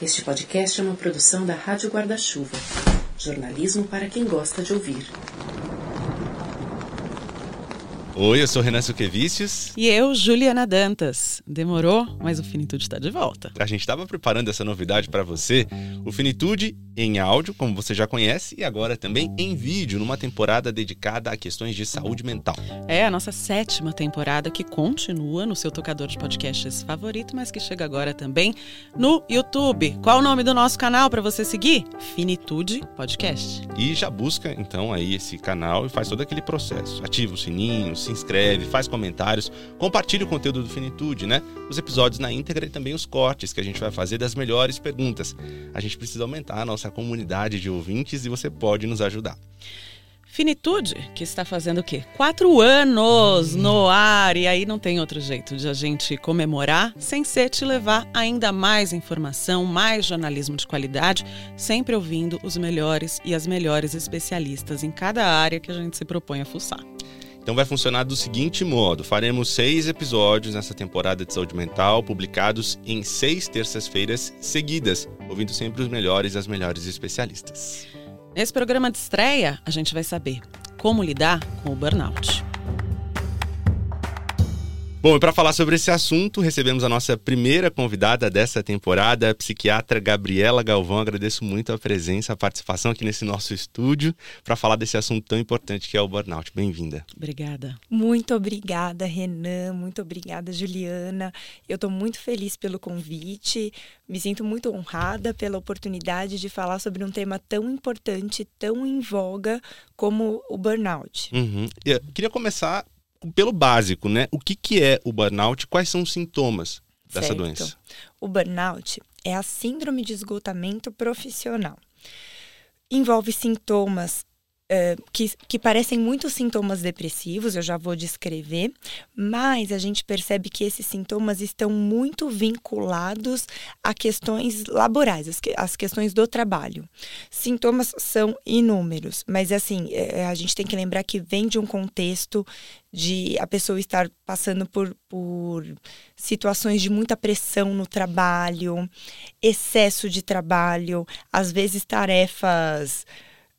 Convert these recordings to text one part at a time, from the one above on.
Este podcast é uma produção da Rádio Guarda-Chuva. Jornalismo para quem gosta de ouvir. Oi, eu sou Renan Suquevicius. E eu, Juliana Dantas. Demorou, mas o Finitude está de volta. A gente estava preparando essa novidade para você. O Finitude em áudio, como você já conhece, e agora também em vídeo, numa temporada dedicada a questões de saúde mental. É a nossa sétima temporada que continua no seu tocador de podcasts favorito, mas que chega agora também no YouTube. Qual o nome do nosso canal para você seguir? Finitude Podcast. E já busca então aí esse canal e faz todo aquele processo. Ativa o sininho, se inscreve, faz comentários, compartilha o conteúdo do Finitude, né? Os episódios na íntegra e também os cortes que a gente vai fazer das melhores perguntas. A gente precisa aumentar a nossa comunidade de ouvintes e você pode nos ajudar. Finitude, que está fazendo o quê? Quatro anos no ar. E aí não tem outro jeito de a gente comemorar sem ser te levar ainda mais informação, mais jornalismo de qualidade, sempre ouvindo os melhores e as melhores especialistas em cada área que a gente se propõe a fuçar. Então vai funcionar do seguinte modo: faremos seis episódios nessa temporada de saúde mental, publicados em seis terças-feiras seguidas, ouvindo sempre os melhores e as melhores especialistas. Nesse programa de estreia, a gente vai saber como lidar com o burnout. Bom, e para falar sobre esse assunto, recebemos a nossa primeira convidada dessa temporada, a psiquiatra Gabriela Galvão. Agradeço muito a presença, a participação aqui nesse nosso estúdio para falar desse assunto tão importante que é o burnout. Bem-vinda. Obrigada. Muito obrigada, Renan. Muito obrigada, Juliana. Eu estou muito feliz pelo convite. Me sinto muito honrada pela oportunidade de falar sobre um tema tão importante, tão em voga como o burnout. Uhum. Eu queria começar pelo básico, né? O que, que é o burnout? Quais são os sintomas dessa certo. doença? O burnout é a síndrome de esgotamento profissional. Envolve sintomas uh, que, que parecem muito sintomas depressivos, eu já vou descrever, mas a gente percebe que esses sintomas estão muito vinculados a questões laborais, as, que, as questões do trabalho. Sintomas são inúmeros, mas assim, é, a gente tem que lembrar que vem de um contexto de a pessoa estar passando por, por situações de muita pressão no trabalho, excesso de trabalho, às vezes tarefas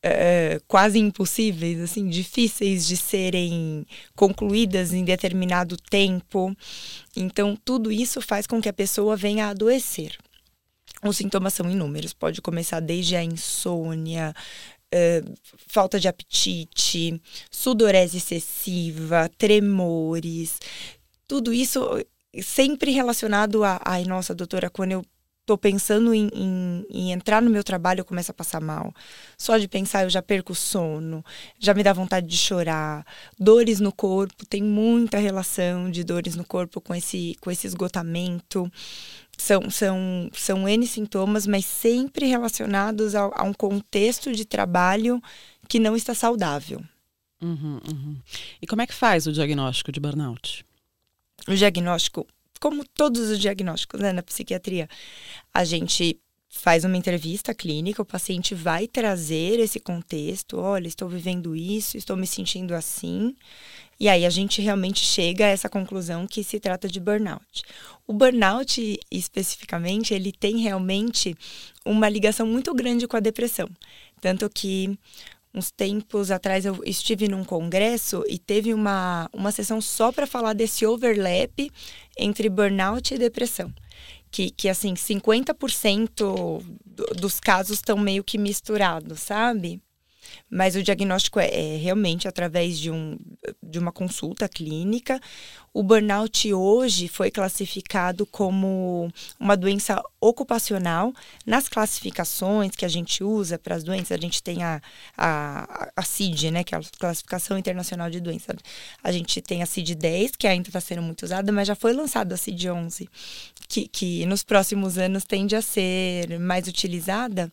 uh, quase impossíveis, assim, difíceis de serem concluídas em determinado tempo. Então, tudo isso faz com que a pessoa venha a adoecer. Os sintomas são inúmeros, pode começar desde a insônia, Uh, falta de apetite, sudorese excessiva, tremores, tudo isso sempre relacionado a, ai, nossa, doutora, quando eu tô pensando em, em, em, entrar no meu trabalho, eu começo a passar mal. Só de pensar, eu já perco o sono, já me dá vontade de chorar. Dores no corpo, tem muita relação de dores no corpo com esse, com esse esgotamento são, são, são N sintomas, mas sempre relacionados a, a um contexto de trabalho que não está saudável. Uhum, uhum. E como é que faz o diagnóstico de burnout? O diagnóstico, como todos os diagnósticos né, na psiquiatria, a gente faz uma entrevista clínica, o paciente vai trazer esse contexto, olha, estou vivendo isso, estou me sentindo assim. E aí a gente realmente chega a essa conclusão que se trata de burnout. O burnout, especificamente, ele tem realmente uma ligação muito grande com a depressão. Tanto que uns tempos atrás eu estive num congresso e teve uma, uma sessão só para falar desse overlap entre burnout e depressão. Que, que assim, 50% dos casos estão meio que misturados, sabe? Mas o diagnóstico é, é, realmente através de, um, de uma consulta clínica. O burnout hoje foi classificado como uma doença ocupacional. Nas classificações que a gente usa para as doenças, a gente tem a, a, a CID, né, que é a Classificação Internacional de Doenças. A gente tem a CID-10, que ainda está sendo muito usada, mas já foi lançada a CID-11, que, que nos próximos anos tende a ser mais utilizada.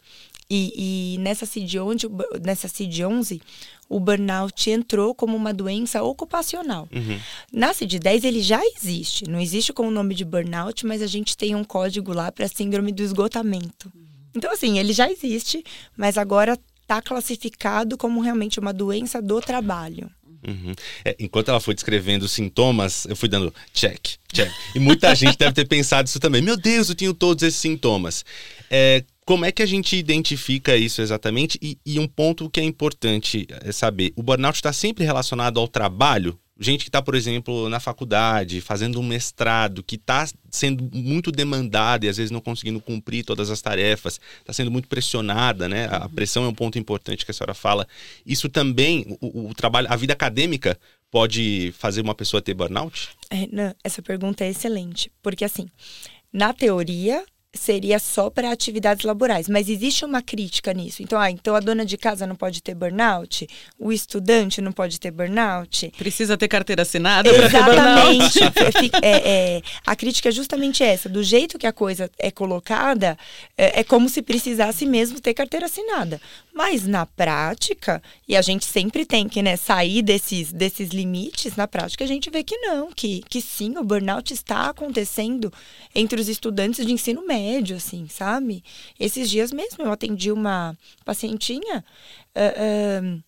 E, e nessa CID-11, nessa CID-11, o burnout entrou como uma doença ocupacional. Uhum. Na CID-10 ele já existe, não existe com o nome de burnout, mas a gente tem um código lá para síndrome do esgotamento. Então assim, ele já existe, mas agora está classificado como realmente uma doença do trabalho. Uhum. É, enquanto ela foi descrevendo os sintomas, eu fui dando check, check. E muita gente deve ter pensado isso também. Meu Deus, eu tenho todos esses sintomas. É, como é que a gente identifica isso exatamente? E, e um ponto que é importante é saber: o burnout está sempre relacionado ao trabalho? Gente que está, por exemplo, na faculdade, fazendo um mestrado, que está sendo muito demandada e às vezes não conseguindo cumprir todas as tarefas, está sendo muito pressionada, né? A pressão é um ponto importante que a senhora fala. Isso também, o, o trabalho, a vida acadêmica pode fazer uma pessoa ter burnout? É, não, essa pergunta é excelente, porque assim, na teoria, seria só para atividades laborais, mas existe uma crítica nisso. Então, ah, então a dona de casa não pode ter burnout, o estudante não pode ter burnout. Precisa ter carteira assinada Exatamente. é, é, a crítica é justamente essa. Do jeito que a coisa é colocada, é, é como se precisasse mesmo ter carteira assinada. Mas na prática, e a gente sempre tem que né, sair desses, desses limites, na prática a gente vê que não, que, que sim, o burnout está acontecendo entre os estudantes de ensino médio remédio, assim, sabe? Esses dias mesmo eu atendi uma pacientinha, uh, uh,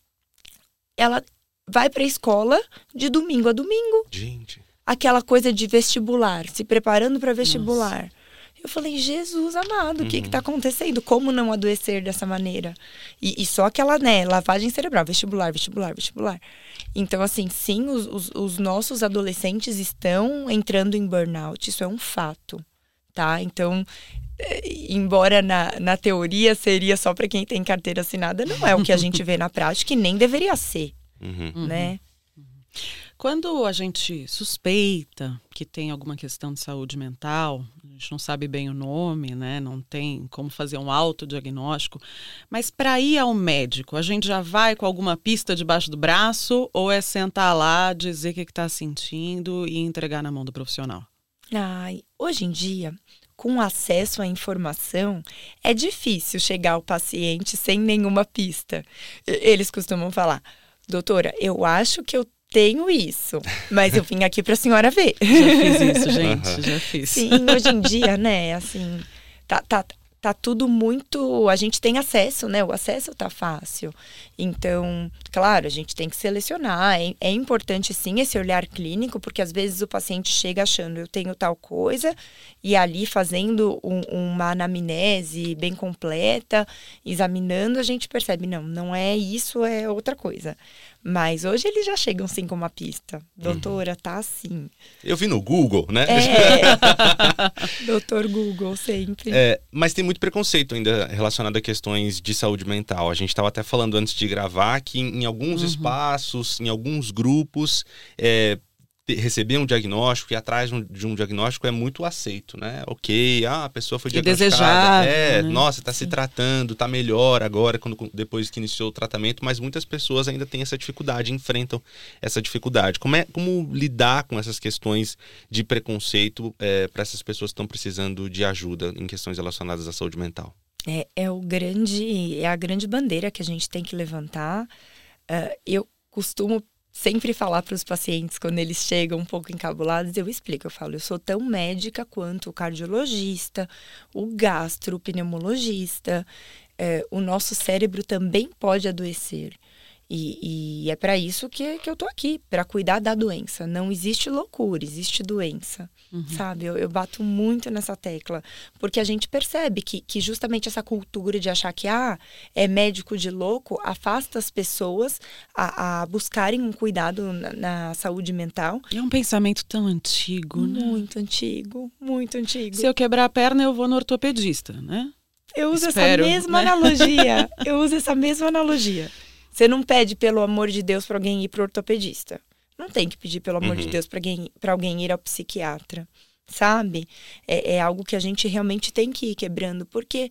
ela vai para a escola de domingo a domingo. Gente. Aquela coisa de vestibular, se preparando para vestibular. Nossa. Eu falei, Jesus amado, o uhum. que está acontecendo? Como não adoecer dessa maneira? E, e, só aquela, né, lavagem cerebral, vestibular, vestibular, vestibular. Então, assim, sim, os, os, os nossos adolescentes estão entrando em burnout, isso é um fato tá? Então, é, embora na, na teoria seria só para quem tem carteira assinada, não é o que a gente vê na prática e nem deveria ser, uhum. né? Uhum. Quando a gente suspeita que tem alguma questão de saúde mental, a gente não sabe bem o nome, né? Não tem como fazer um autodiagnóstico, mas para ir ao médico, a gente já vai com alguma pista debaixo do braço ou é sentar lá, dizer o que está sentindo e entregar na mão do profissional? Ai, hoje em dia, com acesso à informação, é difícil chegar ao paciente sem nenhuma pista. Eles costumam falar, doutora, eu acho que eu tenho isso, mas eu vim aqui para a senhora ver. Já fiz isso, gente, já fiz. Sim, hoje em dia, né, assim, tá, tá, tá tudo muito. A gente tem acesso, né? O acesso tá fácil. Então, claro, a gente tem que selecionar. É, é, importante sim esse olhar clínico, porque às vezes o paciente chega achando eu tenho tal coisa, e ali fazendo um, uma anamnese bem completa, examinando, a gente percebe, não, não é isso, é outra coisa. Mas hoje eles já chegam sim com uma pista. Doutora, tá assim. Eu vi no Google, né? É. Doutor Google, sempre. É, mas tem muito preconceito ainda relacionado a questões de saúde mental. A gente estava até falando antes de gravar que em, em alguns uhum. espaços, em alguns grupos, é, receber um diagnóstico e atrás de um diagnóstico é muito aceito, né? Ok, ah, a pessoa foi diagnosticada. É, né? nossa, está se tratando, está melhor agora, quando, depois que iniciou o tratamento, mas muitas pessoas ainda têm essa dificuldade, enfrentam essa dificuldade. Como, é, como lidar com essas questões de preconceito é, para essas pessoas que estão precisando de ajuda em questões relacionadas à saúde mental? É, é o grande, é a grande bandeira que a gente tem que levantar. Uh, eu costumo sempre falar para os pacientes quando eles chegam um pouco encabulados, eu explico, eu falo, eu sou tão médica quanto o cardiologista, o gastro, o pneumologista, é, o nosso cérebro também pode adoecer. E, e é para isso que, que eu tô aqui, para cuidar da doença. Não existe loucura, existe doença. Uhum. Sabe? Eu, eu, bato muito nessa tecla. Porque a gente percebe que, que justamente essa cultura de achar que ah, é médico de louco afasta as pessoas a, a buscarem um cuidado na, na, saúde mental. É um pensamento tão antigo, né? Muito antigo, muito antigo. Se eu quebrar a perna, eu vou no ortopedista, né? Eu uso Espero, essa mesma né? analogia. eu uso essa mesma analogia. Você não pede, pelo amor de Deus, para alguém ir para o ortopedista. Não tem que pedir, pelo amor uhum. de Deus, para alguém, alguém ir ao psiquiatra. Sabe? É, é, algo que a gente realmente tem que ir quebrando. Porque.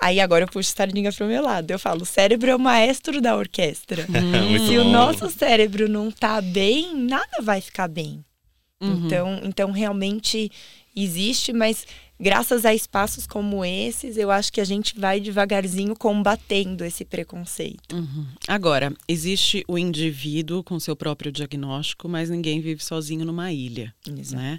Aí agora eu puxo sardinha pro meu lado. Eu falo, o cérebro é o maestro da orquestra. Hum. Se bom. o nosso cérebro não tá bem, nada vai ficar bem. Uhum. Então, então, realmente existe, mas graças a espaços como esses, eu acho que a gente vai devagarzinho combatendo esse preconceito. Uhum. Agora, existe o indivíduo com seu próprio diagnóstico, mas ninguém vive sozinho numa ilha, Exato. né?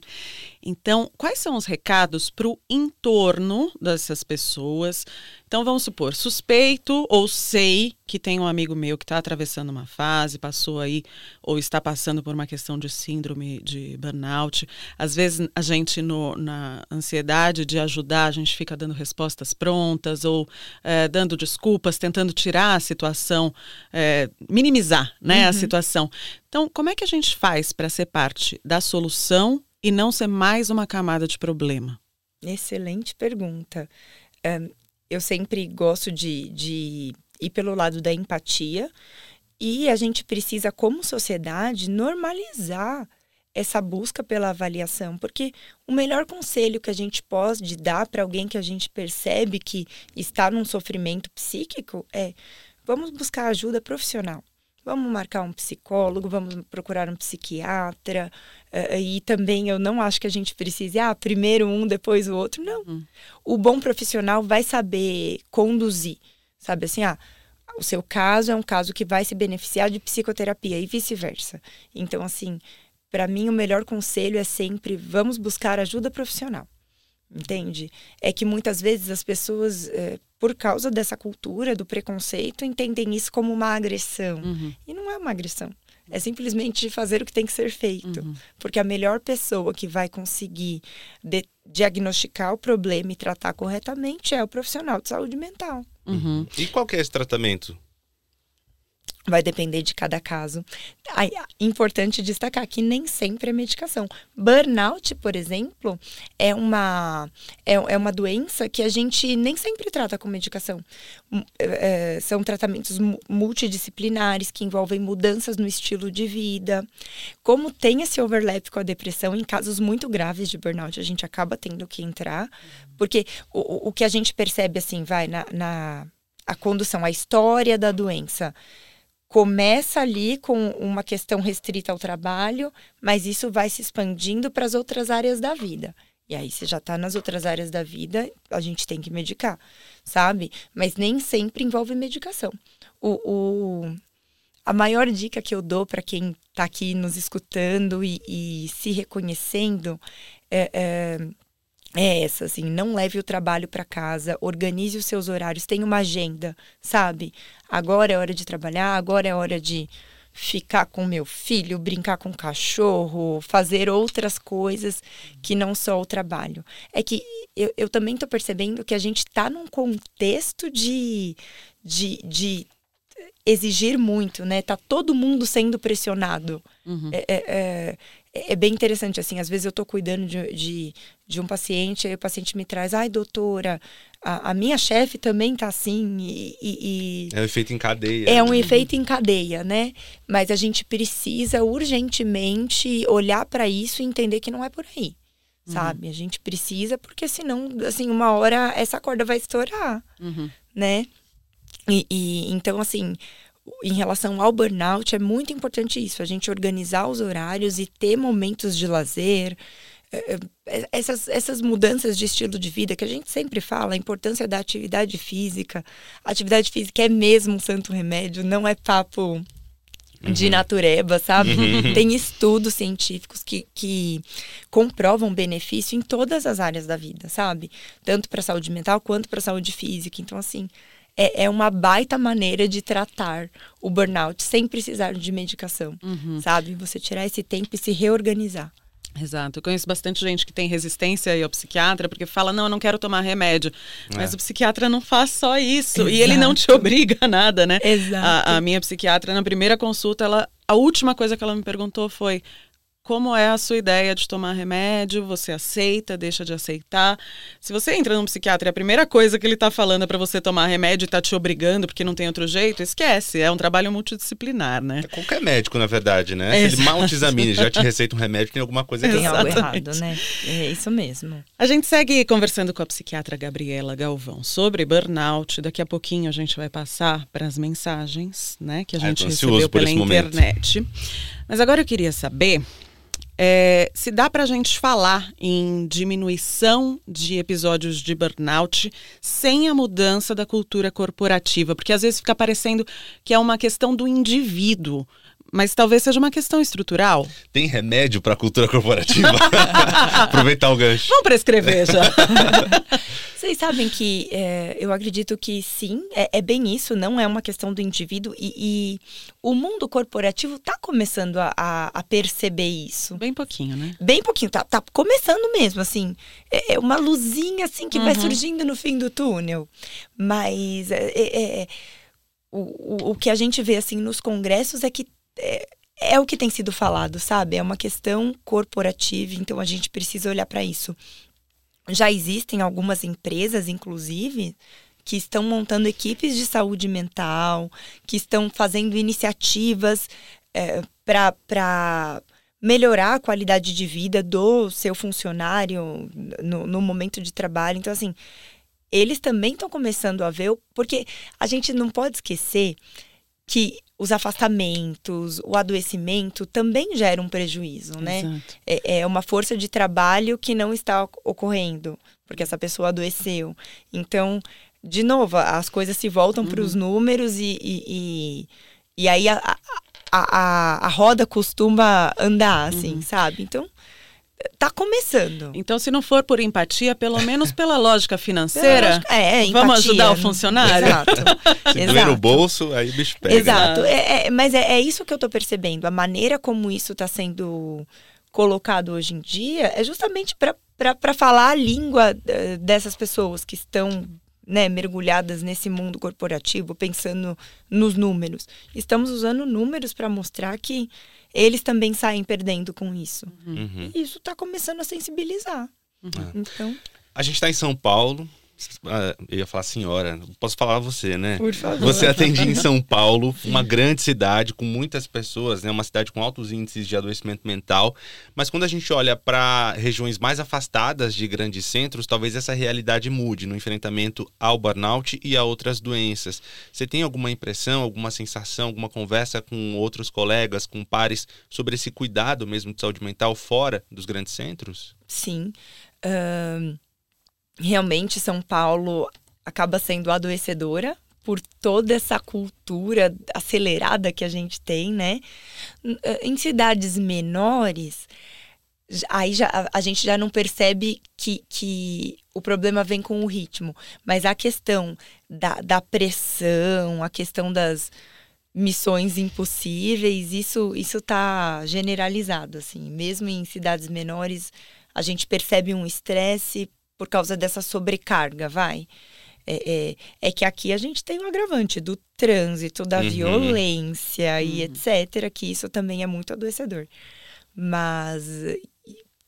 Então, quais são os recados para o entorno dessas pessoas? Então, vamos supor, suspeito ou sei que tem um amigo meu que está atravessando uma fase, passou aí, ou está passando por uma questão de síndrome de burnout. Às vezes, a gente, no, na ansiedade, de ajudar, a gente fica dando respostas prontas ou é, dando desculpas, tentando tirar a situação, é, minimizar né, uhum. a situação. Então, como é que a gente faz para ser parte da solução e não ser mais uma camada de problema? Excelente pergunta. Um, eu sempre gosto de, de ir pelo lado da empatia e a gente precisa, como sociedade, normalizar essa busca pela avaliação, porque o melhor conselho que a gente pode dar para alguém que a gente percebe que está num sofrimento psíquico é: vamos buscar ajuda profissional. Vamos marcar um psicólogo, vamos procurar um psiquiatra. Uh, e também eu não acho que a gente precise, ah, primeiro um, depois o outro. Não. Uhum. O bom profissional vai saber conduzir. Sabe assim, ah, o seu caso é um caso que vai se beneficiar de psicoterapia e vice-versa. Então, assim, para mim o melhor conselho é sempre vamos buscar ajuda profissional. Entende? É que muitas vezes as pessoas, é, por causa dessa cultura do preconceito, entendem isso como uma agressão. Uhum. E não é uma agressão. É simplesmente fazer o que tem que ser feito. Uhum. Porque a melhor pessoa que vai conseguir diagnosticar o problema e tratar corretamente é o profissional de saúde mental. Uhum. E qual que é esse tratamento? Vai depender de cada caso. Aí, importante destacar que nem sempre é medicação. Burnout, por exemplo, é uma, é, é uma doença que a gente nem sempre trata com medicação. É, é são tratamentos multidisciplinares que envolvem mudanças no estilo de vida. Como tem esse overlap com a depressão, em casos muito graves de burnout, a gente acaba tendo que entrar. Porque o, o que a gente percebe, assim, vai na, na a condução, a história da doença começa ali com uma questão restrita ao trabalho, mas isso vai se expandindo para as outras áreas da vida. E aí, você já está nas outras áreas da vida, a gente tem que medicar, sabe? Mas nem sempre envolve medicação. O, o a maior dica que eu dou para quem está aqui nos escutando e, e se reconhecendo é, é é essa, assim, não leve o trabalho para casa, organize os seus horários, tenha uma agenda, sabe? Agora é hora de trabalhar, agora é hora de ficar com meu filho, brincar com o cachorro, fazer outras coisas que não só o trabalho. É que eu, eu também estou percebendo que a gente está num contexto de, de, de exigir muito, né? Tá todo mundo sendo pressionado. Uhum. É, é, é é, bem interessante, assim, às vezes eu estou cuidando de, de, de, um paciente, aí o paciente me traz, ai, doutora, a, a minha chefe também tá assim, e, e, É um efeito em cadeia. É um né? efeito em cadeia, né? Mas a gente precisa urgentemente olhar para isso e entender que não é por aí, uhum. sabe? A gente precisa, porque senão, assim, uma hora essa corda vai estourar, uhum. né? E, e, então, assim, em relação ao burnout, é muito importante isso, a gente organizar os horários e ter momentos de lazer. É, é, essas, essas mudanças de estilo de vida que a gente sempre fala, a importância da atividade física. A atividade física é mesmo um santo remédio, não é papo de uhum. natureba, sabe? Uhum. Tem estudos científicos que, que comprovam benefício em todas as áreas da vida, sabe? Tanto para a saúde mental quanto para a saúde física. Então, assim, é, é uma baita maneira de tratar o burnout sem precisar de medicação, uhum. sabe? Você tirar esse tempo e se reorganizar. Exato. Eu conheço bastante gente que tem resistência ao psiquiatra porque fala: não, eu não quero tomar remédio. É. Mas o psiquiatra não faz só isso. Exato. E ele não te obriga a nada, né? Exato. A, a minha psiquiatra, na primeira consulta, ela, a última coisa que ela me perguntou foi: como é a sua ideia de tomar remédio, você aceita, deixa de aceitar. Se você entra num psiquiatra e a primeira coisa que ele está falando é para você tomar remédio e está te obrigando porque não tem outro jeito, esquece. É um trabalho multidisciplinar, né? É qualquer médico, na verdade, né? É Se ele mal te examine, já te receita um remédio, tem alguma coisa tem algo errado, né? É isso mesmo. A gente segue conversando com a psiquiatra Gabriela Galvão sobre burnout. Daqui a pouquinho a gente vai passar para as mensagens, né? Que a gente recebeu pela internet. Momento. Mas agora eu queria saber é, se dá para a gente falar em diminuição de episódios de burnout sem a mudança da cultura corporativa, porque às vezes fica parecendo que é uma questão do indivíduo. Mas talvez seja uma questão estrutural. Tem remédio para a cultura corporativa? Aproveitar o gancho. Vamos prescrever já. Vocês sabem que é, eu acredito que sim, é, é, bem isso, não é uma questão do indivíduo. E, e o mundo corporativo está começando a, a, a, perceber isso. Bem pouquinho, né? Bem pouquinho, tá, tá começando mesmo, assim. É, é uma luzinha assim que uhum. vai surgindo no fim do túnel. Mas é, é, é, o, o, o que a gente vê assim nos congressos é que é, é o que tem sido falado, sabe? É uma questão corporativa, então a gente precisa olhar para isso. Já existem algumas empresas, inclusive, que estão montando equipes de saúde mental, que estão fazendo iniciativas é, para melhorar a qualidade de vida do seu funcionário no, no momento de trabalho. Então, assim, eles também estão começando a ver, porque a gente não pode esquecer que os afastamentos, o adoecimento também geram um prejuízo, né? É, é, uma força de trabalho que não está ocorrendo, porque essa pessoa adoeceu. Então, de novo, as coisas se voltam uhum. para os números e, e, e, e aí a, a, a, a, roda costuma andar, assim, uhum. sabe? Então, tá começando. Então, se não for por empatia, pelo menos pela lógica financeira, lógica, é, empatia, vamos ajudar o funcionário. Exato. se doer no bolso, aí o bicho pega. Exato. É, é, mas é, é, isso que eu tô percebendo. A maneira como isso está sendo colocado hoje em dia é justamente para falar a língua eh, dessas pessoas que estão né, mergulhadas nesse mundo corporativo, pensando nos números. Estamos usando números para mostrar que eles também saem perdendo com isso. Uhum. E isso está começando a sensibilizar. Uhum. Então. A gente está em São Paulo, eu ia falar senhora, posso falar você, né? Por favor. Você atende em São Paulo, uma grande cidade com muitas pessoas, né? Uma cidade com altos índices de adoecimento mental. Mas quando a gente olha para regiões mais afastadas de grandes centros, talvez essa realidade mude no enfrentamento ao burnout e a outras doenças. Você tem alguma impressão, alguma sensação, alguma conversa com outros colegas, com pares sobre esse cuidado mesmo de saúde mental fora dos grandes centros? Sim. Uh realmente São Paulo acaba sendo adoecedora por toda essa cultura acelerada que a gente tem, né? Eh, em cidades menores, aí já, a gente já não percebe que, que o problema vem com o ritmo, mas a questão da, da pressão, a questão das missões impossíveis, isso isso tá generalizado assim, mesmo em cidades menores, a gente percebe um estresse por causa dessa sobrecarga, vai. É, é, é, que aqui a gente tem o um agravante do trânsito, da uhum. violência uhum. e etc., que isso também é muito adoecedor. Mas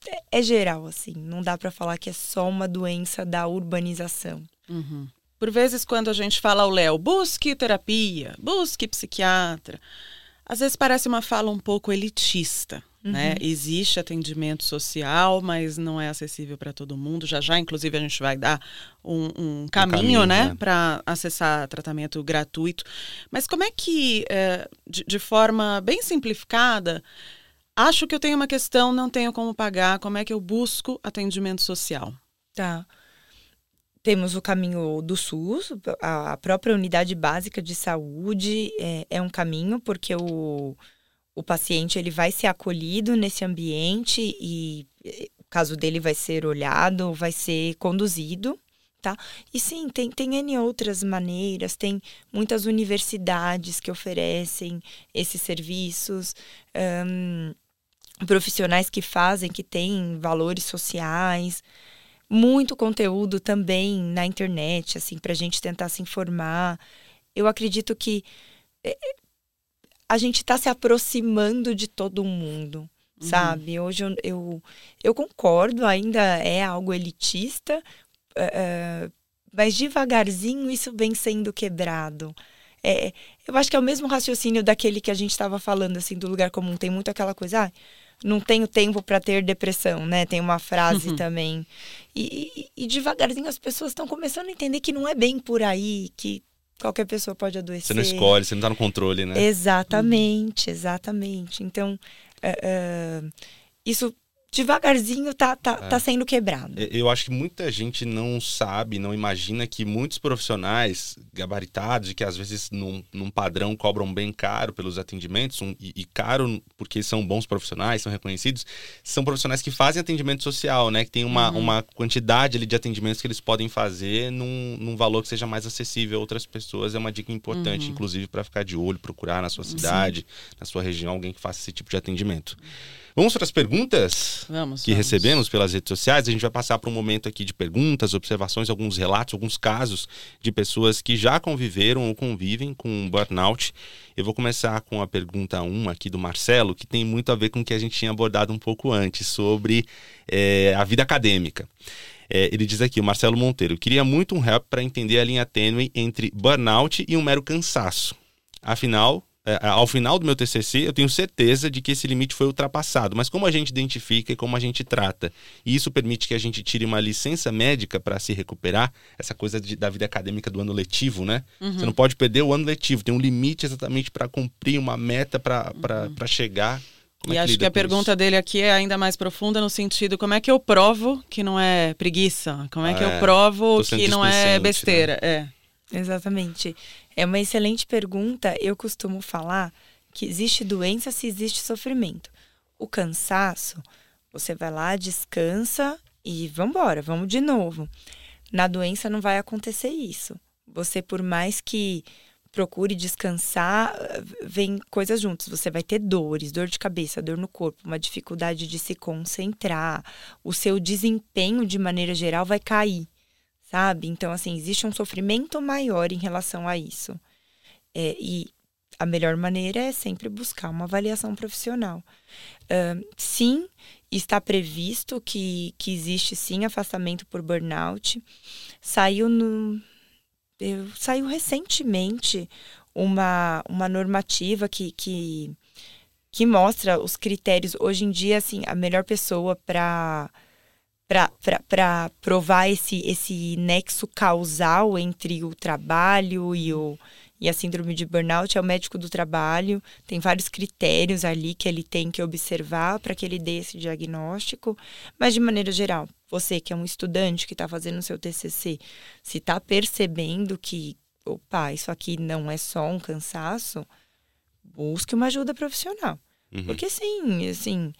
é, é geral, assim, não dá para falar que é só uma doença da urbanização. Uhum. Por vezes, quando a gente fala ao Léo, busque terapia, busque psiquiatra, às vezes parece uma fala um pouco elitista. Né? Uhum. Né? Existe atendimento social, mas não é acessível para todo mundo. Já já, inclusive, a gente vai dar um, um caminho, caminho, né, né? para acessar tratamento gratuito. Mas como é que, é, de, de forma bem simplificada, acho que eu tenho uma questão, não tenho como pagar, como é que eu busco atendimento social? Tá. Temos o caminho do SUS, a própria unidade básica de saúde é, é um caminho, porque o o paciente ele vai ser acolhido nesse ambiente e o caso dele vai ser olhado, vai ser conduzido, tá? E sim, tem, tem N outras maneiras, tem muitas universidades que oferecem esses serviços, um, profissionais que fazem, que têm valores sociais, muito conteúdo também na internet, assim, para a gente tentar se informar. Eu acredito que é, a gente está se aproximando de todo mundo, uhum. sabe? Hoje eu, eu, eu, concordo, ainda é algo elitista, uh, mas devagarzinho isso vem sendo quebrado. É, eu acho que é o mesmo raciocínio daquele que a gente estava falando, assim, do lugar comum. Tem muito aquela coisa, ah, não tenho tempo para ter depressão, né? Tem uma frase uhum. também. E, e, e, devagarzinho as pessoas estão começando a entender que não é bem por aí, que Qualquer pessoa pode adoecer. Você não escolhe, você não está no controle, né? Exatamente, exatamente. Então, uh, uh, isso devagarzinho tá, tá, é. tá sendo quebrado. Eu acho que muita gente não sabe, não imagina que muitos profissionais gabaritados e que às vezes num, num padrão cobram bem caro pelos atendimentos um, e, e, caro porque são bons profissionais, são reconhecidos, são profissionais que fazem atendimento social, né? Que tem uma, uhum. uma quantidade ali de atendimentos que eles podem fazer num, num valor que seja mais acessível a outras pessoas. É uma dica importante, uhum. inclusive, para ficar de olho, procurar na sua cidade, Sim. na sua região, alguém que faça esse tipo de atendimento. Vamos para as perguntas vamos, que vamos. recebemos pelas redes sociais. A gente vai passar para um momento aqui de perguntas, observações, alguns relatos, alguns casos de pessoas que já conviveram ou convivem com burnout. Eu vou começar com a pergunta 1 aqui do Marcelo, que tem muito a ver com o que a gente tinha abordado um pouco antes, sobre é, a vida acadêmica. É, ele diz aqui, o Marcelo Monteiro, queria muito um help para entender a linha tênue entre burnout e um mero cansaço. Afinal, ao final do meu TCC, eu tenho certeza de que esse limite foi ultrapassado. Mas como a gente identifica e como a gente trata? E isso permite que a gente tire uma licença médica para se recuperar, essa coisa de, da vida acadêmica do ano letivo, né? Uhum. Você não pode perder o ano letivo, tem um limite exatamente para cumprir uma meta para uhum. chegar. Como e é que acho que a pergunta isso? dele aqui é ainda mais profunda no sentido como é que eu provo que não é preguiça? Como é que eu é, provo que não é besteira? Né? É. Exatamente. É uma excelente pergunta. Eu costumo falar que existe doença se existe sofrimento. O cansaço, você vai lá, descansa e vambora, vamos de novo. Na doença não vai acontecer isso. Você, por mais que procure descansar, vem coisas juntas. Você vai ter dores, dor de cabeça, dor no corpo, uma dificuldade de se concentrar. O seu desempenho, de maneira geral, vai cair sabe? Então, assim, existe um sofrimento maior em relação a isso. É, e a melhor maneira é sempre buscar uma avaliação profissional. Uh, sim, está previsto que, que existe sim afastamento por burnout. Saiu no. Eu, saiu recentemente uma, uma normativa que, que, que mostra os critérios. Hoje em dia, assim, a melhor pessoa para para provar esse, esse nexo causal entre o trabalho e, o, e a síndrome de burnout é o médico do trabalho. Tem vários critérios ali que ele tem que observar para que ele dê esse diagnóstico. Mas, de maneira geral, você que é um estudante que está fazendo o seu TCC, se está percebendo que, opa, isso aqui não é só um cansaço, busque uma ajuda profissional. Uhum. Porque, sim, assim.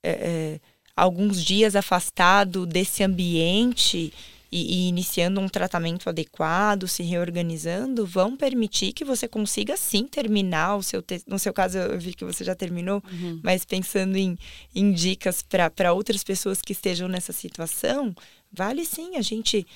É, é, alguns dias afastado desse ambiente e, e, iniciando um tratamento adequado, se reorganizando, vão permitir que você consiga sim terminar o seu te... no seu caso eu vi que você já terminou, uhum. mas pensando em, em dicas para outras pessoas que estejam nessa situação, vale sim a gente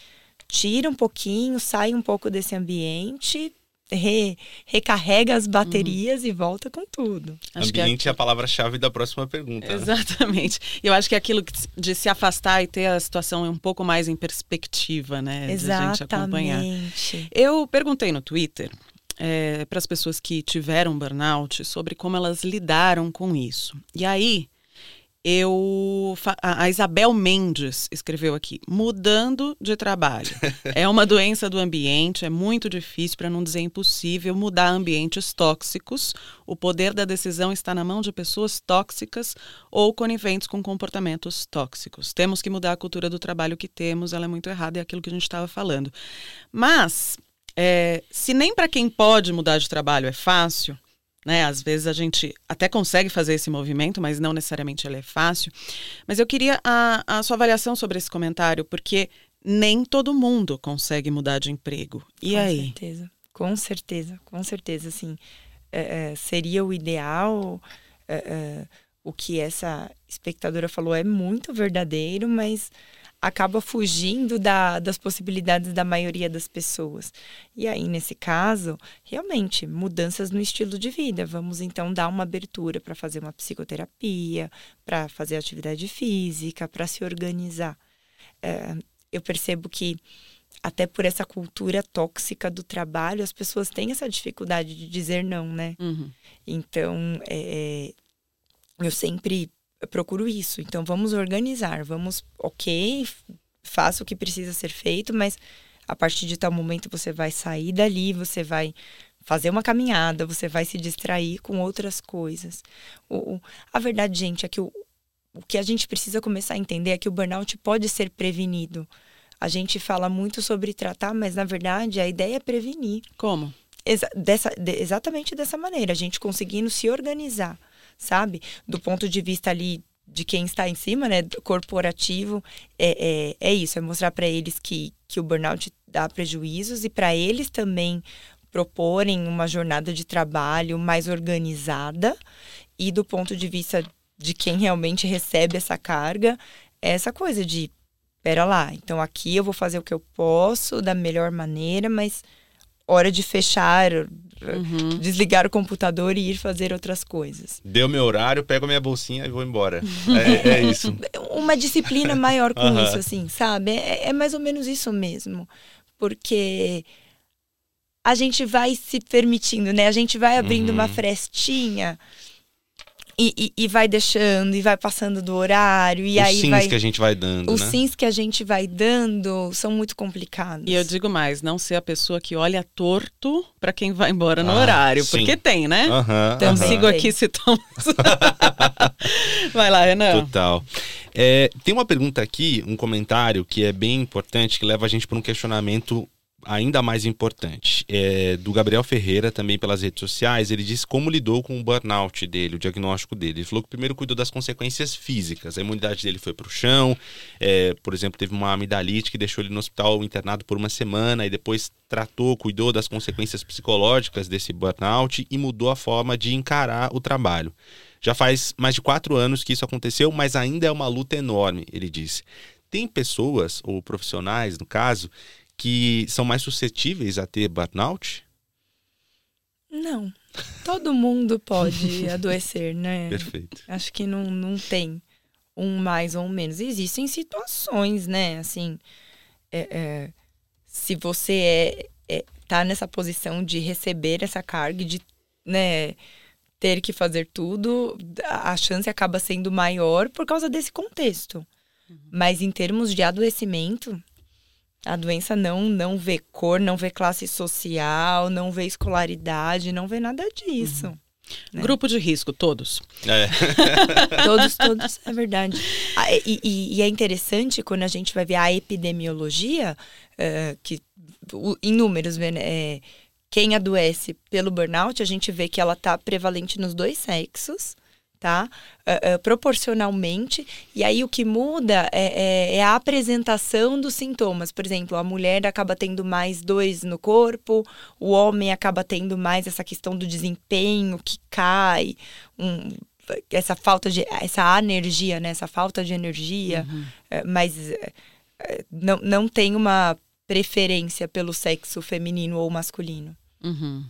tira um pouquinho, sai um pouco desse ambiente, re, recarrega as baterias uhum. e volta com tudo. Acho Ambiente é, é a palavra-chave da próxima pergunta. Né? Exatamente. Né? Eu acho que é aquilo de se afastar e ter a situação um pouco mais em perspectiva, né? Exatamente. De a gente acompanhar. Eu perguntei no Twitter é, para as pessoas que tiveram burnout sobre como elas lidaram com isso. E aí eu a Isabel Mendes escreveu aqui mudando de trabalho. É uma doença do ambiente é muito difícil para não dizer impossível mudar ambientes tóxicos. O poder da decisão está na mão de pessoas tóxicas ou coniventes com comportamentos tóxicos. Temos que mudar a cultura do trabalho que temos ela é muito errada é aquilo que a gente estava falando. Mas é, se nem para quem pode mudar de trabalho é fácil né? Às vezes a gente até consegue fazer esse movimento, mas não necessariamente ele é fácil. Mas eu queria a, a sua avaliação sobre esse comentário, porque nem todo mundo consegue mudar de emprego. E com aí? Com certeza, com certeza, com certeza, assim, é, é, seria o ideal. É, é o que essa espectadora falou é muito verdadeiro, mas acaba fugindo da, das possibilidades da maioria das pessoas. E aí, nesse caso, realmente, mudanças no estilo de vida. Vamos então dar uma abertura para fazer uma psicoterapia, para fazer atividade física, para se organizar. É, eu percebo que até por essa cultura tóxica do trabalho, as pessoas têm essa dificuldade de dizer não, né? Uhum. Então, é, eu sempre procuro isso. Então vamos organizar, vamos, ok, faça o que precisa ser feito, mas a partir de tal momento você vai sair dali, você vai fazer uma caminhada, você vai se distrair com outras coisas. O, a verdade, gente, é que o, o que a gente precisa começar a entender é que o burnout pode ser prevenido. A gente fala muito sobre tratar, mas na verdade a ideia é prevenir. Como? Exa dessa, de, exatamente dessa maneira, a gente conseguindo se organizar, sabe? Do ponto de vista ali de quem está em cima, né, corporativo, é, é, é isso, é mostrar para eles que, que o burnout dá prejuízos e para eles também proporem uma jornada de trabalho mais organizada e do ponto de vista de quem realmente recebe essa carga, é essa coisa de, pera lá, então aqui eu vou fazer o que eu posso da melhor maneira, mas hora de fechar, uhum. desligar o computador e ir fazer outras coisas. Deu meu horário, pego minha bolsinha e vou embora. É, é isso. Uma disciplina maior com uhum. isso, assim, sabe? É, é mais ou menos isso mesmo. Porque a gente vai se permitindo, né? A gente vai abrindo uhum. uma frestinha e, e, e, vai deixando, e vai passando do horário, e Os aí sims vai... que a gente vai dando, Os né? sims que a gente vai dando são muito complicados. E eu digo mais, não ser a pessoa que olha torto para quem vai embora no ah, horário. Sim. Porque tem, né? Uhum, então uhum. sigo aqui citando. vai lá, Renan. Total. É, tem uma pergunta aqui, um comentário que é bem importante, que leva a gente para um questionamento ainda mais importante, é do Gabriel Ferreira, também pelas redes sociais. Ele disse como lidou com o burnout dele, o diagnóstico dele. Ele falou que primeiro cuidou das consequências físicas. A imunidade dele foi para o chão, é, por exemplo, teve uma amidalite que deixou ele no hospital internado por uma semana e depois tratou, cuidou das consequências psicológicas desse burnout e mudou a forma de encarar o trabalho. Já faz mais de quatro anos que isso aconteceu, mas ainda é uma luta enorme, ele disse. Tem pessoas, ou profissionais, no caso, que são mais suscetíveis a ter burnout? Não. Todo mundo pode adoecer, né? Perfeito. Acho que não, não tem um mais ou um menos. Existem situações, né? Assim, é, é, se você é, é, tá nessa posição de receber essa carga, de né, ter que fazer tudo, a chance acaba sendo maior por causa desse contexto. Uhum. Mas em termos de adoecimento, a doença não não vê cor, não vê classe social, não vê escolaridade, não vê nada disso. Uhum. Né? Grupo de risco, todos. É. todos, todos, é verdade. Ah, e, e, e, é interessante quando a gente vai ver a epidemiologia, uh, que em números, é, quem adoece pelo burnout, a gente vê que ela está prevalente nos dois sexos tá? Uh, uh, proporcionalmente. E aí o que muda é, é, é, a apresentação dos sintomas. Por exemplo, a mulher acaba tendo mais dores no corpo, o homem acaba tendo mais essa questão do desempenho que cai, um, essa falta de essa energia, né? Essa falta de energia, uhum. uh, mas não, não tem uma preferência pelo sexo feminino ou masculino. Uhum.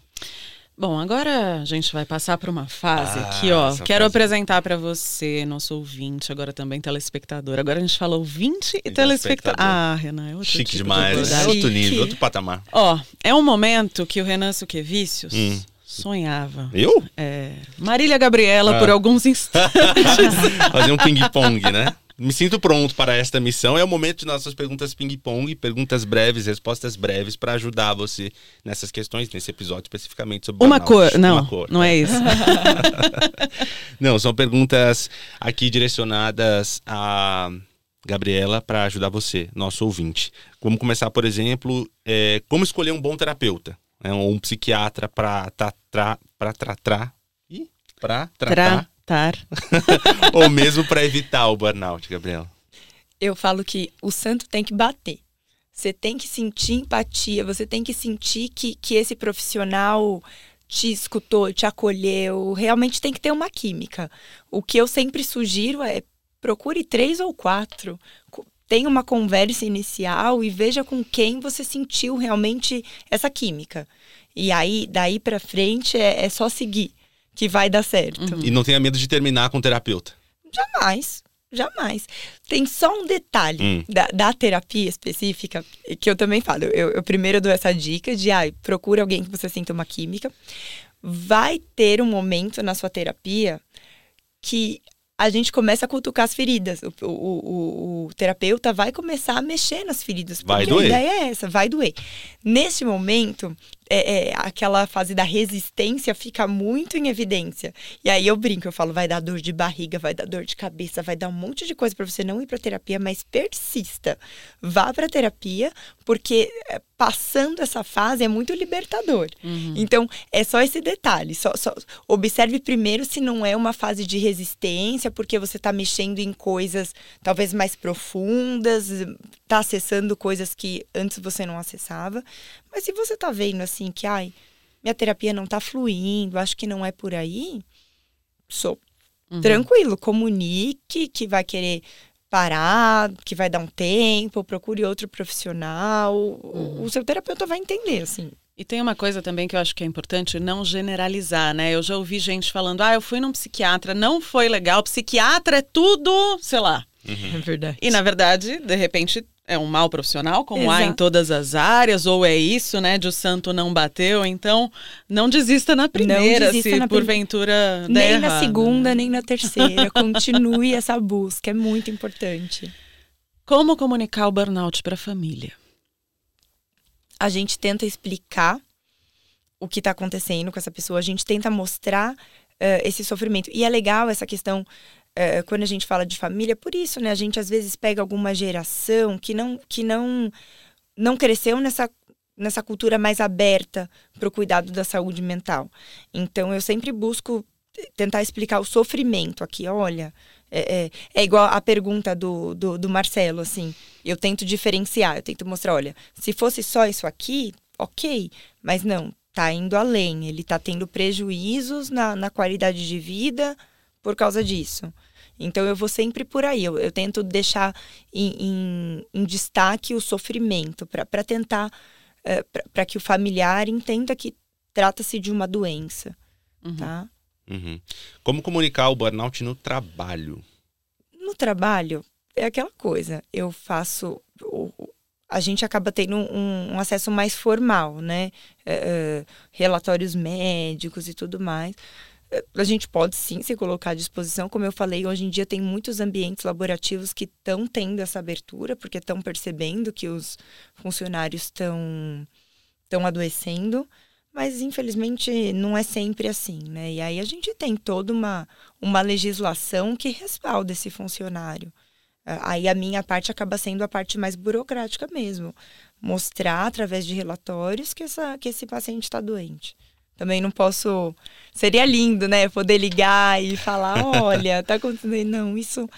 Bom, agora a gente vai passar para uma fase ah, aqui, ó. Quero fase... apresentar para você, nosso ouvinte, agora também telespectador. Agora a gente fala ouvinte e telespectador. Ah, Renan, é outro Chique tipo demais, de é outro nível, outro patamar. Ó, é um momento que o Renan Suquevicius hum. sonhava. Eu? É, Marília Gabriela ah. por alguns instantes. Fazer um ping-pong, né? Me sinto pronto para esta missão. É o momento de nossas perguntas ping-pong, perguntas breves, respostas breves, para ajudar você nessas questões, nesse episódio especificamente sobre Uma cor, não, Uma cor, não é isso. não, são perguntas aqui direcionadas a Gabriela para ajudar você, nosso ouvinte. Vamos começar, por exemplo, é, como escolher um bom terapeuta, né, ou um psiquiatra para tratar, para tratar, para tratar Ou mesmo para evitar o burnout, Gabriela? Eu falo que o santo tem que bater. Você tem que sentir empatia, você tem que sentir que, que esse profissional te escutou, te acolheu. Realmente tem que ter uma química. O que eu sempre sugiro é procure três ou quatro. Tenha uma conversa inicial e veja com quem você sentiu realmente essa química. E aí, daí para frente, é, é só seguir que vai dar certo. Uhum. E não tenha medo de terminar com o terapeuta. Jamais. Jamais. Tem só um detalhe hum. da, da, terapia específica que eu também falo. Eu, eu primeiro dou essa dica de ah, procure alguém que você sinta uma química. Vai ter um momento na sua terapia que a gente começa a cutucar as feridas. O, o, o, o terapeuta vai começar a mexer nas feridas. Vai doer. A ideia é essa, vai doer. Nesse momento, é, é, aquela fase da resistência fica muito em evidência. E aí eu brinco, eu falo, vai dar dor de barriga, vai dar dor de cabeça, vai dar um monte de coisa para você não ir para terapia, mas persista. Vá para terapia, porque é, passando essa fase é muito libertador. Uhum. Então, é só esse detalhe. Só, só, observe primeiro se não é uma fase de resistência, porque você está mexendo em coisas talvez mais profundas, está acessando coisas que antes você não acessava. Mas se você está vendo assim que, ai, minha terapia não está fluindo, acho que não é por aí, sou uhum. tranquilo, comunique que vai querer parar, que vai dar um tempo, procure outro profissional. Uhum. O seu terapeuta vai entender, assim. E tem uma coisa também que eu acho que é importante não generalizar, né? Eu já ouvi gente falando: ah, eu fui num psiquiatra, não foi legal, psiquiatra é tudo, sei lá. Uhum. É verdade. E na verdade, de repente, é um mal profissional, como Exato. há em todas as áreas, ou é isso, né, de o santo não bateu. Então, não desista na primeira, desista se na porventura prim... Nem errado, na segunda, né? nem na terceira. Continue essa busca, é muito importante. Como comunicar o burnout para a família? A gente tenta explicar o que está acontecendo com essa pessoa, a gente tenta mostrar uh, esse sofrimento. E é legal essa questão é, quando a gente fala de família, por isso, né? A gente às vezes pega alguma geração que não, que não, não cresceu nessa, nessa cultura mais aberta para o cuidado da saúde mental. Então, eu sempre busco tentar explicar o sofrimento aqui. Olha, é, é, é igual a pergunta do, do, do, Marcelo, assim. Eu tento diferenciar, eu tento mostrar, olha, se fosse só isso aqui, ok, mas não, tá indo além. Ele tá tendo prejuízos na, na qualidade de vida por causa disso. Então eu vou sempre por aí. Eu, eu tento deixar em, em, em, destaque o sofrimento para tentar é, para que o familiar entenda que trata-se de uma doença, uhum. tá? Uhum. Como comunicar o burnout no trabalho? No trabalho é aquela coisa. Eu faço a gente acaba tendo um, um acesso mais formal, né? É, é, relatórios médicos e tudo mais a gente pode sim se colocar à disposição. Como eu falei, hoje em dia tem muitos ambientes laborativos que estão tendo essa abertura, porque estão percebendo que os funcionários estão adoecendo, mas infelizmente não é sempre assim, né? E aí a gente tem toda uma, uma legislação que respalda esse funcionário. Aí a minha parte acaba sendo a parte mais burocrática mesmo. Mostrar através de relatórios que, essa, que esse paciente está doente. Também não posso. Seria lindo, né? Poder ligar e falar: olha, tá acontecendo. Não, isso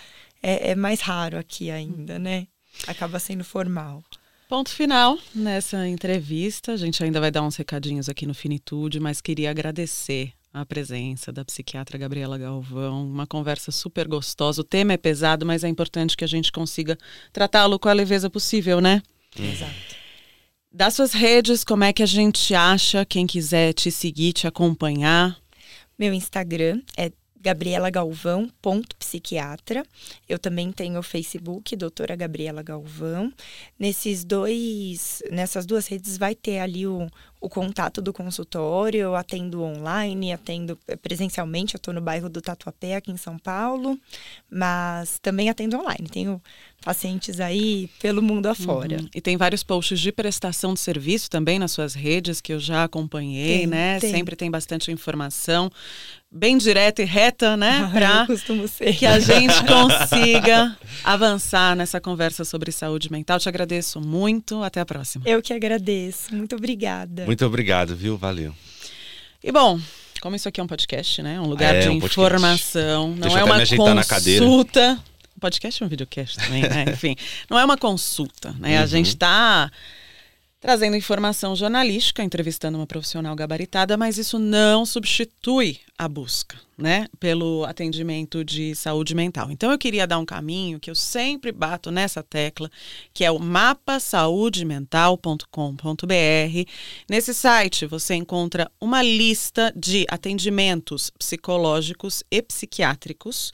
é, é mais raro aqui ainda, né? Acaba sendo formal. Ponto final nessa entrevista. A gente ainda vai dar uns recadinhos aqui no Finitude, mas queria agradecer a presença da psiquiatra Gabriela Galvão. Uma conversa super gostosa. O tema é pesado, mas é importante que a gente consiga tratá-lo com a leveza possível, né? Exato. Das suas redes, como é que a gente acha quem quiser te seguir, te acompanhar? Meu Instagram é gabrielagalvão.psiquiatra. Eu também tenho o Facebook, doutora Gabriela Galvão. Nesses dois, nessas duas redes vai ter ali o, o contato do consultório, eu atendo online, atendo presencialmente, eu estou no bairro do Tatuapé, aqui em São Paulo, mas também atendo online. Tenho pacientes aí pelo mundo afora. Uhum. E tem vários posts de prestação de serviço também nas suas redes que eu já acompanhei, tem, né? Tem. Sempre tem bastante informação bem direta e reta, né? Para que a gente consiga avançar nessa conversa sobre saúde mental. Te agradeço muito. Até a próxima. Eu que agradeço. Muito obrigada. Muito obrigado, viu? Valeu. E bom, como isso aqui é um podcast, né? Um lugar é, de um informação, não Deixa é uma consulta. Um podcast é um videocast também, né? Enfim, não é uma consulta, né? Uhum. A gente está trazendo informação jornalística, entrevistando uma profissional gabaritada, mas isso não substitui a busca, né, pelo atendimento de saúde mental. Então eu queria dar um caminho que eu sempre bato nessa tecla, que é o mapasaudemental.com.br. Nesse site você encontra uma lista de atendimentos psicológicos e psiquiátricos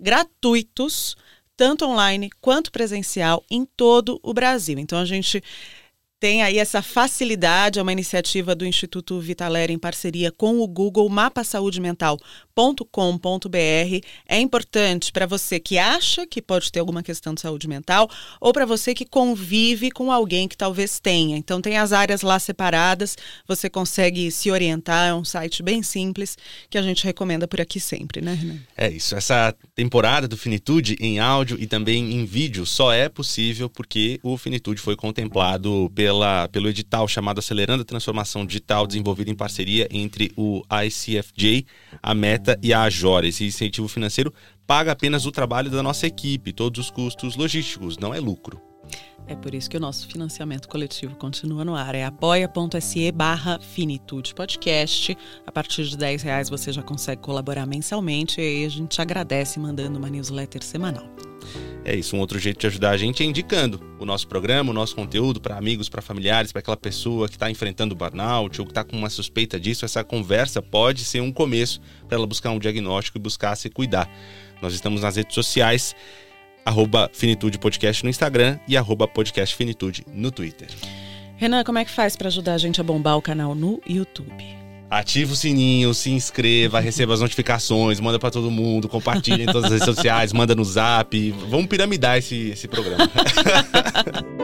gratuitos, tanto online quanto presencial em todo o Brasil. Então a gente tem aí essa facilidade, é uma iniciativa do Instituto Vitaler em parceria com o Google mapasaudemental.com.br. É importante para você que acha que pode ter alguma questão de saúde mental ou para você que convive com alguém que talvez tenha. Então tem as áreas lá separadas, você consegue se orientar, é um site bem simples que a gente recomenda por aqui sempre, né, Renan? É isso, essa temporada do Finitude em áudio e também em vídeo só é possível porque o Finitude foi contemplado pelo pela, pelo edital chamado Acelerando a Transformação Digital, desenvolvido em parceria entre o ICFJ, a Meta e a Ajora. Esse incentivo financeiro paga apenas o trabalho da nossa equipe, todos os custos logísticos, não é lucro. É por isso que o nosso financiamento coletivo continua no ar. É apoia.se barra Finitude Podcast. A partir de 10 reais você já consegue colaborar mensalmente e a gente agradece mandando uma newsletter semanal. É isso, um outro jeito de ajudar a gente é indicando o nosso programa, o nosso conteúdo para amigos, para familiares, para aquela pessoa que está enfrentando burnout ou que está com uma suspeita disso. Essa conversa pode ser um começo para ela buscar um diagnóstico e buscar se cuidar. Nós estamos nas redes sociais, arroba Finitude Podcast no Instagram e arroba Podcast Finitude no Twitter. Renan, como é que faz para ajudar a gente a bombar o canal no YouTube? Ativa o sininho, se inscreva, receba as notificações, manda para todo mundo, compartilha em todas as redes sociais, manda no zap. Vamos piramidar esse, esse programa.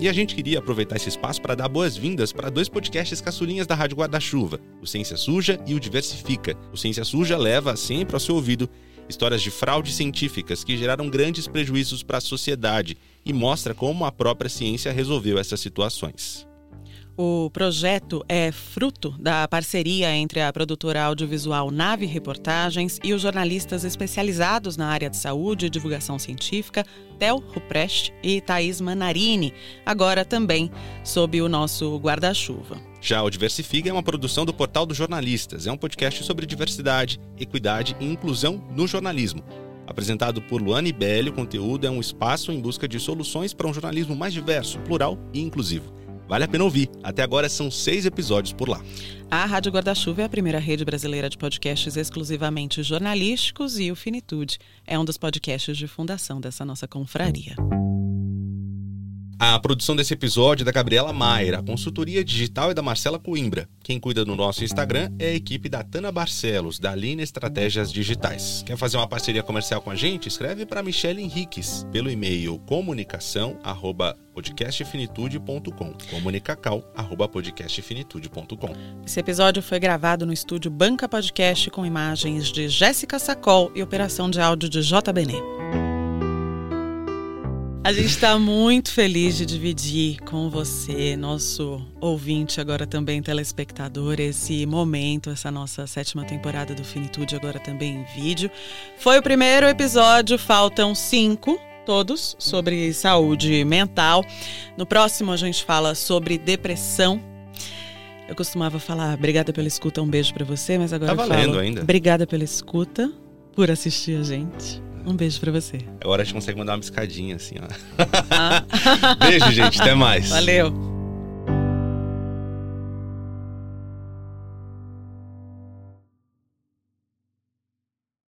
E a gente queria aproveitar esse espaço para dar boas-vindas para dois podcasts caçulinhas da Rádio Guarda-Chuva, o Ciência Suja e o Diversifica. O Ciência Suja leva sempre ao seu ouvido histórias de fraudes científicas que geraram grandes prejuízos para a sociedade e mostra como a própria ciência resolveu essas situações. O projeto é fruto da parceria entre a produtora audiovisual Nave Reportagens e os jornalistas especializados na área de saúde e divulgação científica, Tel Ruprecht e Thaís Manarini, agora também sob o nosso guarda-chuva. Já o Diversifica é uma produção do Portal dos Jornalistas. É um podcast sobre diversidade, equidade e inclusão no jornalismo. Apresentado por Luane Belli, o conteúdo é um espaço em busca de soluções para um jornalismo mais diverso, plural e inclusivo. Vale a pena ouvir. Até agora são seis episódios por lá. A Rádio Guarda-Chuva é a primeira rede brasileira de podcasts exclusivamente jornalísticos e o Finitude é um dos podcasts de fundação dessa nossa confraria. A produção desse episódio é da Gabriela Maier, a consultoria digital é da Marcela Coimbra. Quem cuida do nosso Instagram é a equipe da Tana Barcelos, da Lina Estratégias Digitais. Quer fazer uma parceria comercial com a gente? Escreve para Michelle Henriques pelo e-mail comunicação@podcastfinitude.com. comunicacal@podcastfinitude.com. Esse episódio foi gravado no estúdio Banca Podcast com imagens de Jéssica Sacol e operação de áudio de J. Benet. A gente está muito feliz de dividir com você, nosso ouvinte, agora também telespectador, esse momento, essa nossa sétima temporada do Finitude, agora também em vídeo. Foi o primeiro episódio, faltam cinco todos sobre saúde mental. No próximo a gente fala sobre depressão. Eu costumava falar obrigada pela escuta, um beijo para você, mas agora tá eu falo ainda. obrigada pela escuta, por assistir a gente. Um beijo para você. Agora a gente consegue mandar uma piscadinha assim, ó. Ah. Beijo, gente. Até mais. Valeu.